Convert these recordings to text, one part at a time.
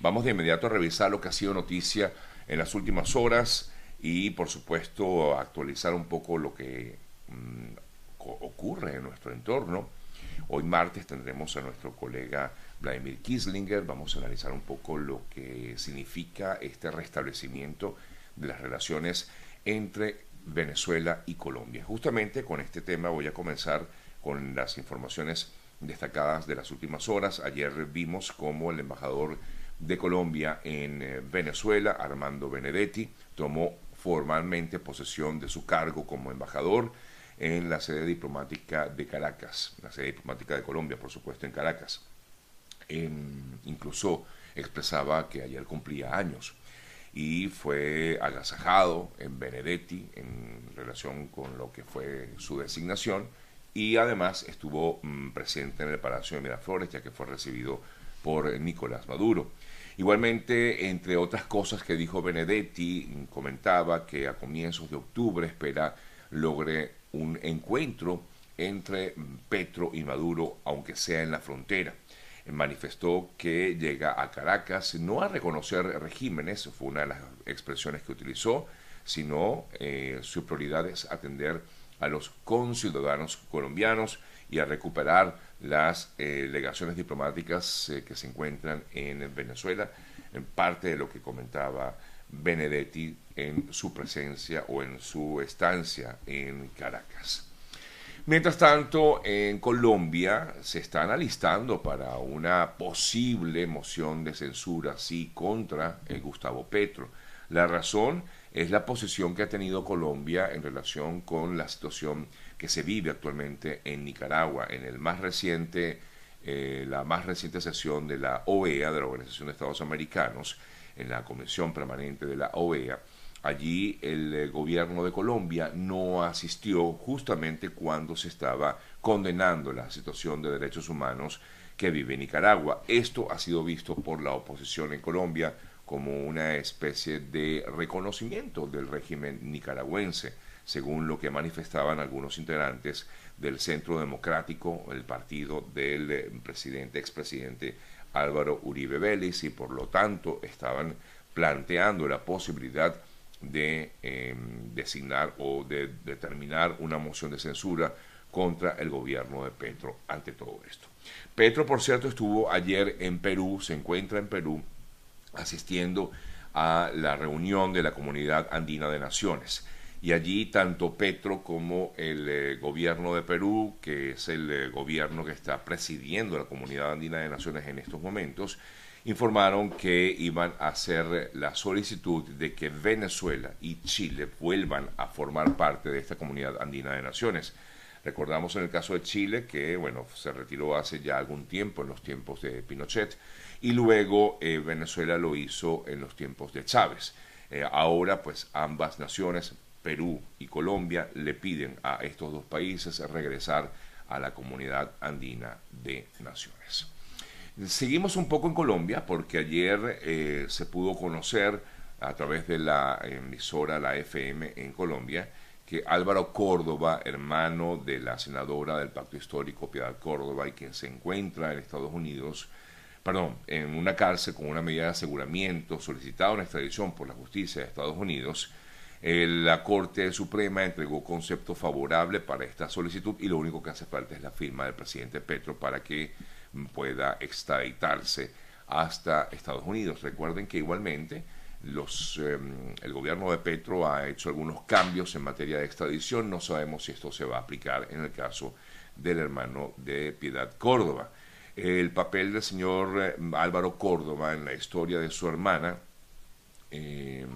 Vamos de inmediato a revisar lo que ha sido noticia en las últimas horas y por supuesto actualizar un poco lo que mm, ocurre en nuestro entorno. Hoy martes tendremos a nuestro colega Vladimir Kislinger, vamos a analizar un poco lo que significa este restablecimiento de las relaciones entre Venezuela y Colombia. Justamente con este tema voy a comenzar con las informaciones destacadas de las últimas horas. Ayer vimos cómo el embajador de Colombia en eh, Venezuela, Armando Benedetti, tomó formalmente posesión de su cargo como embajador en la sede diplomática de Caracas, la sede diplomática de Colombia, por supuesto, en Caracas. incluso expresaba que ayer cumplía años y fue agasajado en Benedetti en relación con lo que fue su designación y además estuvo mm, presente en el Palacio de Miraflores ya que fue recibido por Nicolás Maduro. Igualmente, entre otras cosas que dijo Benedetti, comentaba que a comienzos de octubre espera logre un encuentro entre Petro y Maduro, aunque sea en la frontera. Manifestó que llega a Caracas no a reconocer regímenes, fue una de las expresiones que utilizó, sino eh, su prioridad es atender a los conciudadanos colombianos y a recuperar las eh, legaciones diplomáticas eh, que se encuentran en Venezuela, en parte de lo que comentaba Benedetti en su presencia o en su estancia en Caracas. Mientras tanto, en Colombia se están alistando para una posible moción de censura, sí, contra el Gustavo Petro. La razón es la posición que ha tenido Colombia en relación con la situación que se vive actualmente en Nicaragua. En el más reciente, eh, la más reciente sesión de la OEA, de la Organización de Estados Americanos, en la Comisión Permanente de la OEA, allí el eh, gobierno de Colombia no asistió justamente cuando se estaba condenando la situación de derechos humanos que vive Nicaragua. Esto ha sido visto por la oposición en Colombia como una especie de reconocimiento del régimen nicaragüense según lo que manifestaban algunos integrantes del Centro Democrático, el partido del eh, presidente, expresidente Álvaro Uribe Vélez, y por lo tanto estaban planteando la posibilidad de em, designar o de determinar una moción de censura contra el gobierno de Petro ante todo esto. Petro, por cierto, estuvo ayer en Perú, se encuentra en Perú asistiendo a la reunión de la Comunidad Andina de Naciones y allí tanto Petro como el eh, gobierno de Perú, que es el eh, gobierno que está presidiendo la Comunidad Andina de Naciones en estos momentos, informaron que iban a hacer la solicitud de que Venezuela y Chile vuelvan a formar parte de esta Comunidad Andina de Naciones. Recordamos en el caso de Chile que, bueno, se retiró hace ya algún tiempo, en los tiempos de Pinochet, y luego eh, Venezuela lo hizo en los tiempos de Chávez. ahora, pues ambas naciones Perú y Colombia le piden a estos dos países regresar a la comunidad andina de naciones. Seguimos un poco en Colombia porque ayer eh, se pudo conocer a través de la emisora La FM en Colombia que Álvaro Córdoba, hermano de la senadora del Pacto Histórico Piedad Córdoba y quien se encuentra en Estados Unidos, perdón, en una cárcel con una medida de aseguramiento solicitado en extradición por la justicia de Estados Unidos, la Corte Suprema entregó concepto favorable para esta solicitud y lo único que hace falta es la firma del presidente Petro para que pueda extraditarse hasta Estados Unidos. Recuerden que igualmente los, em, el gobierno de Petro ha hecho algunos cambios en materia de extradición. No sabemos si esto se va a aplicar en el caso del hermano de Piedad Córdoba. El papel del señor em, Álvaro Córdoba en la historia de su hermana eh,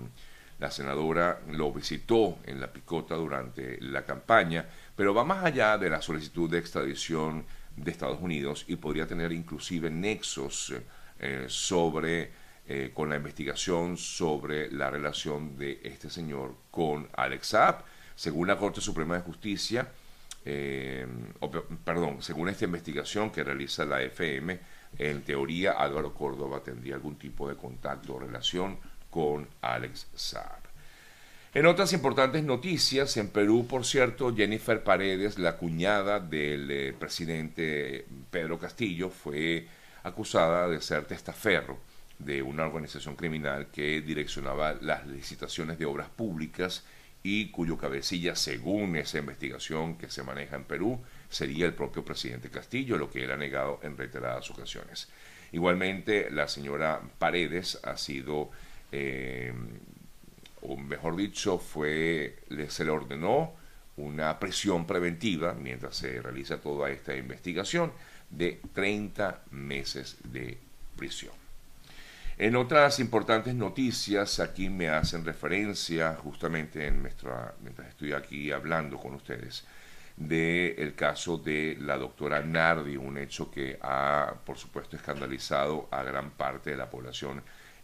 la senadora lo visitó en la picota durante la campaña, pero va más allá de la solicitud de extradición de Estados Unidos y podría tener inclusive nexos eh, sobre eh, con la investigación sobre la relación de este señor con Alex Saab. Según la Corte Suprema de Justicia, eh, perdón, según esta investigación que realiza la FM, en teoría Álvaro Córdoba tendría algún tipo de contacto o relación con Alex Saab. En otras importantes noticias, en Perú, por cierto, Jennifer Paredes, la cuñada del eh, presidente Pedro Castillo, fue acusada de ser testaferro de una organización criminal que direccionaba las licitaciones de obras públicas y cuyo cabecilla, según esa investigación que se maneja en Perú, sería el propio presidente Castillo, lo que él ha negado en reiteradas ocasiones. Igualmente, la señora Paredes ha sido, eh, o mejor dicho, fue, se le ordenó una prisión preventiva mientras se realiza toda esta investigación de 30 meses de prisión. En otras importantes noticias, aquí me hacen referencia, justamente en nuestra, mientras estoy aquí hablando con ustedes, del caso de la doctora Nardi, un hecho que ha, por supuesto, escandalizado a gran parte de la población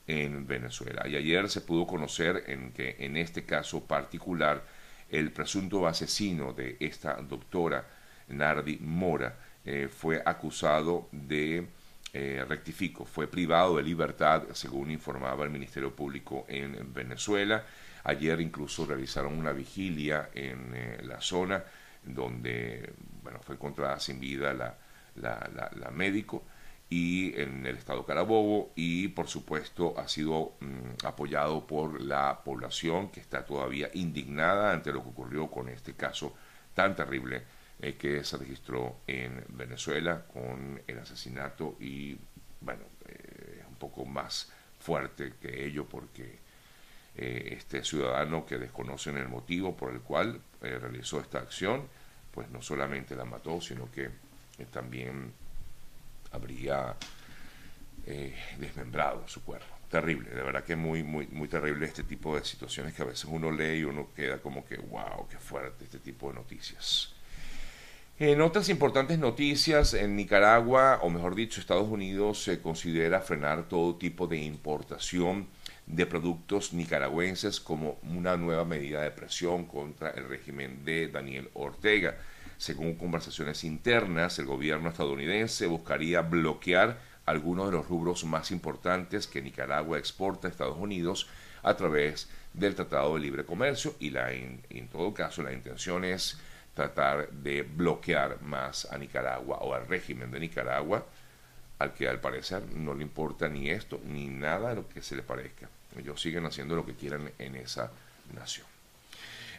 en Venezuela. Y ayer se pudo conocer en que en este caso particular, el presunto asesino de esta doctora Nardi Mora eh, fue acusado de, eh, rectifico, fue privado de libertad, según informaba el Ministerio Público en, Venezuela. Ayer incluso realizaron una vigilia en eh, la zona donde bueno, fue encontrada sin vida la, la, médico y en el estado Carabobo y por supuesto ha sido mm, apoyado por la población que está todavía indignada ante lo que ocurrió con este caso tan terrible eh, que se registró en Venezuela con el asesinato y bueno eh, un poco más fuerte que ello porque eh, este ciudadano que desconocen el motivo por el cual realizó esta acción pues no solamente la mató, sino que también habría eh, desmembrado su cuerpo. Terrible, de verdad que muy, muy, muy terrible este tipo de situaciones que a veces uno lee y uno queda como que, wow, qué fuerte este tipo de noticias. En otras importantes noticias, en Nicaragua, o mejor dicho, Estados Unidos se considera frenar todo tipo de importación de productos nicaragüenses como una nueva medida de presión contra el régimen de Daniel Ortega. Según conversaciones internas, el gobierno estadounidense buscaría bloquear algunos de los rubros más importantes que Nicaragua exporta a Estados Unidos a través del Tratado de Libre Comercio y la, en, todo caso la intención es tratar de bloquear más a Nicaragua o al régimen de Nicaragua, al que al parecer no le importa ni esto ni nada de lo que se le parezca. Ellos siguen haciendo lo que quieran en esa nación.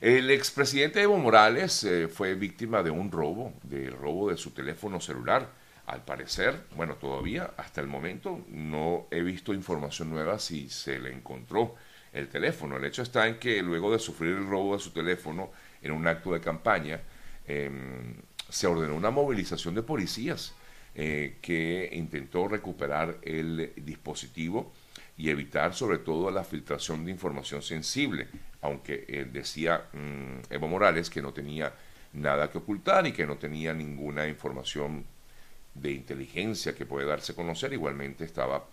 El expresidente Evo Morales eh, fue víctima de un robo, del robo de su teléfono celular. Al parecer, bueno, todavía hasta el momento no he visto información nueva si se le encontró el teléfono. El hecho está en que luego de sufrir el robo de su teléfono en un acto de campaña, em, se ordenó una movilización de policías eh, que intentó recuperar el dispositivo y evitar sobre todo la filtración de información sensible, aunque él decía mm, Evo Morales que no tenía nada que ocultar y que no tenía ninguna información de inteligencia que puede darse a conocer, igualmente estaba,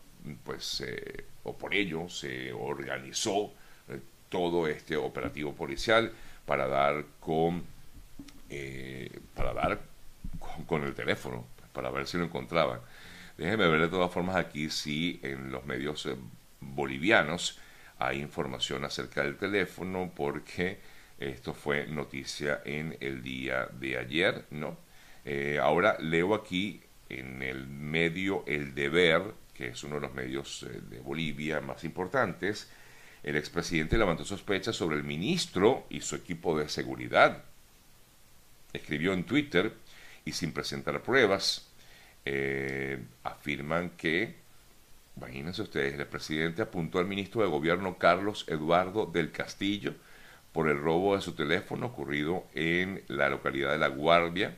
pues, eh, o por ello se organizó eh, todo este operativo policial para dar con, eh, para dar con el teléfono, para ver si lo encontraban. Déjeme ver de todas formas aquí si en los medios eh, bolivianos hay información acerca del teléfono porque esto fue noticia en el día de ayer, ¿no? Eh, ahora leo aquí en el medio El Deber, que es uno de los medios eh, de Bolivia más importantes, el expresidente levantó sospechas sobre el ministro y su equipo de seguridad. Escribió en Twitter y sin presentar pruebas, eh, afirman que, imagínense ustedes, el presidente apuntó al ministro de Gobierno Carlos Eduardo del Castillo por el robo de su teléfono ocurrido en la localidad de La Guardia.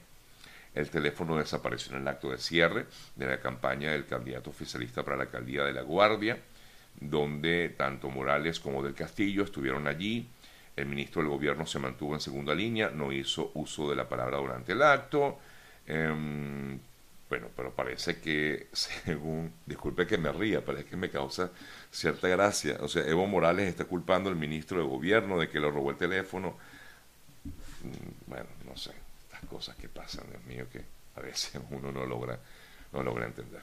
El teléfono desapareció en el acto de cierre de la campaña del candidato oficialista para la alcaldía de La Guardia, donde tanto Morales como del Castillo estuvieron allí. El ministro del gobierno se mantuvo en segunda línea, no hizo uso de la palabra durante el acto. Em, bueno, pero parece que, según, disculpe que me ría, parece que me causa cierta gracia. O sea, Evo Morales está culpando al ministro de gobierno de que le robó el teléfono. Mm, bueno, no sé, estas cosas que pasan, Dios mío, que a veces uno no logra, no logra entender.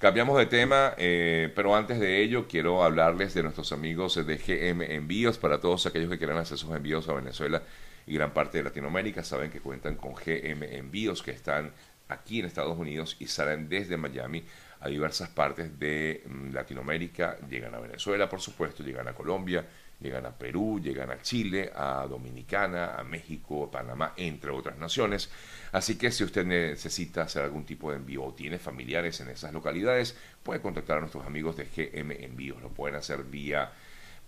Cambiamos de tema, eh, pero antes de ello quiero hablarles de nuestros amigos de GM Envíos para todos aquellos que quieran hacer sus envíos a Venezuela y gran parte de Latinoamérica. Saben que cuentan con GM Envíos que están aquí en Estados Unidos y salen desde Miami a diversas partes de mm, Latinoamérica, llegan a Venezuela, por supuesto, llegan a Colombia, llegan a Perú, llegan a Chile, a Dominicana, a México, a Panamá, entre otras naciones. Así que si usted necesita hacer algún tipo de envío o tiene familiares en esas localidades, puede contactar a nuestros amigos de GM Envíos. Lo pueden hacer vía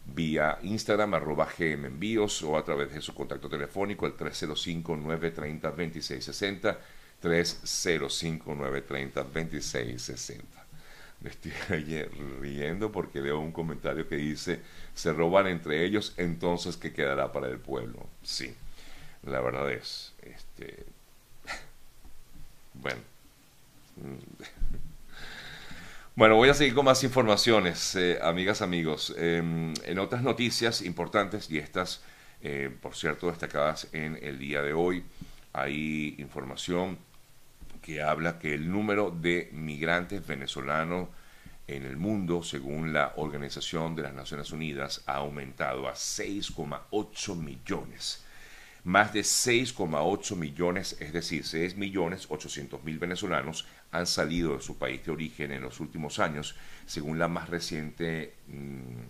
vía Instagram, arroba GM Envíos, o a través de su contacto telefónico, el 305-930-2660, 305-930-2660. Me estoy riendo porque veo un comentario que dice, se roban entre ellos, entonces ¿qué quedará para el pueblo? Sí, la verdad es, este, bueno. Bueno, voy a seguir con más informaciones, eh, amigas, amigos. Em, en otras noticias importantes, y estas, eh, por cierto, destacadas en el día de hoy, hay información que habla que el número de migrantes venezolanos en el mundo, según la Organización de las Naciones Unidas, ha aumentado a 6,8 millones. Más de 6,8 millones, es decir, 6 millones 800 mil venezolanos han salido de su país de origen en los últimos años, según la más reciente mm,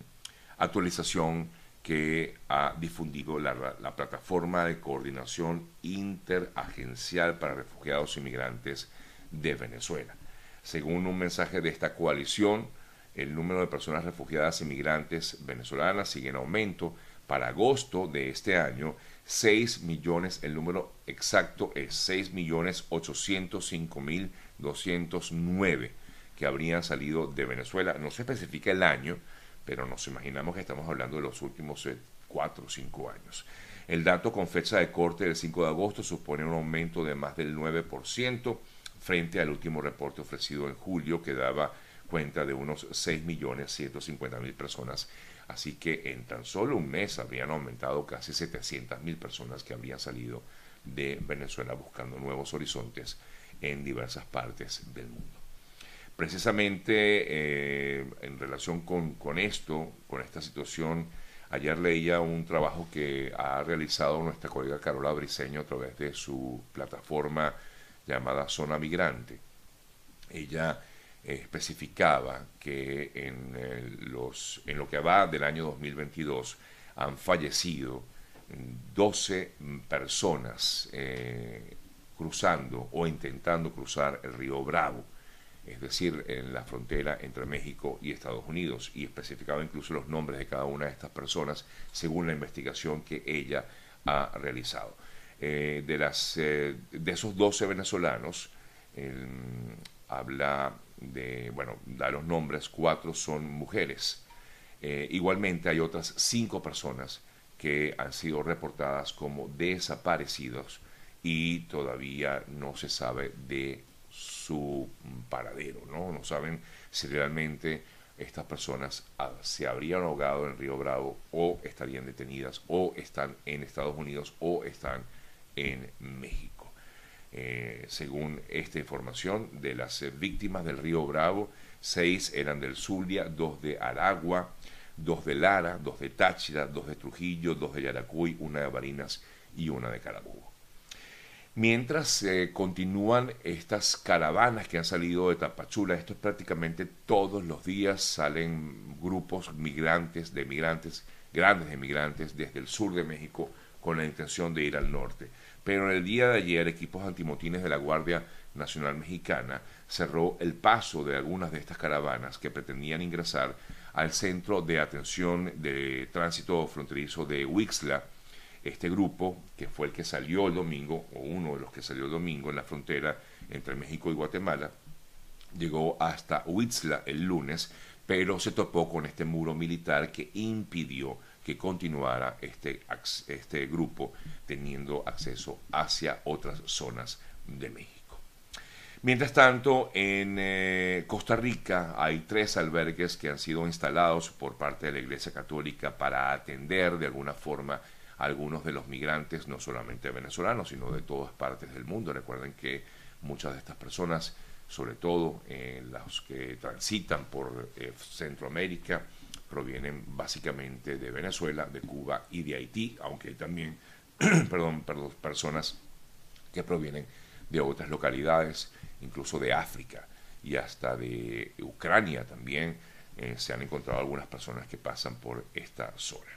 actualización que ha difundido la, plataforma de coordinación interagencial para refugiados y migrantes de Venezuela. Según un mensaje de esta coalición, el número de personas refugiadas y migrantes venezolanas sigue en aumento. Para agosto de este año 6 millones, el número exacto es 6 millones 805 mil 209 que habrían salido de Venezuela. No se especifica el año, pero nos imaginamos que estamos hablando de los últimos 4 o 5 años. El dato con fecha de corte del 5 de agosto supone un aumento de más del 9% frente al último reporte ofrecido en julio que daba cuenta de unos 6 millones 150 mil personas Así que en tan solo un mes habrían aumentado casi 700.000 personas que habrían salido de Venezuela buscando nuevos horizontes en diversas partes del mundo. Precisamente eh, en relación con, esto, con esta situación, ayer leía un trabajo que ha realizado nuestra colega Carola Briceño a través de su plataforma llamada Zona Migrante. Ella especificaba que en, los, en lo que va del año 2022 han fallecido 12 personas eh, cruzando o intentando cruzar el río Bravo, es decir, en la frontera entre México y Estados Unidos, y especificaba incluso los nombres de cada una de estas personas según la investigación que ella ha realizado. Eh, de, las, eh, de esos 12 venezolanos, habla de, bueno, da los nombres, cuatro son mujeres. Eh, igualmente hay otras cinco personas que han sido reportadas como desaparecidos y todavía no se sabe de su paradero, ¿no? No saben si realmente estas personas ah, se habrían ahogado en Río Bravo o estarían detenidas o están en Estados Unidos o están en México. Eh, según esta información, de las eh, víctimas del río Bravo, seis eran del Zulia, dos de Aragua, dos de Lara, dos de Táchira, dos de Trujillo, dos de Yaracuy, una de Barinas y una de Carabobo. Mientras eh, continúan estas caravanas que han salido de Tapachula, esto es prácticamente todos los días salen grupos migrantes, de migrantes, grandes de migrantes desde el sur de México con la intención de ir al norte pero en el día de ayer equipos antimotines de la Guardia Nacional Mexicana cerró el paso de algunas de estas caravanas que pretendían ingresar al Centro de Atención de Tránsito Fronterizo de Huixla. Este grupo, que fue el que salió el domingo, o uno de los que salió el domingo en la frontera entre México y Guatemala, llegó hasta Huixla el lunes, pero se topó con este muro militar que impidió que continuara este, este grupo teniendo acceso hacia otras zonas de México. Mientras tanto, en eh, Costa Rica hay tres albergues que han sido instalados por parte de la Iglesia Católica para atender de alguna forma algunos de los migrantes, no solamente venezolanos, sino de todas partes del mundo. Recuerden que muchas de estas personas, sobre todo eh, los que transitan por eh, Centroamérica, provienen básicamente de Venezuela, de Cuba y de Haití, aunque hay también perdón, perdón, personas que provienen de otras localidades, incluso de África, y hasta de Ucrania también. Eh, se han encontrado algunas personas que pasan por esta zona.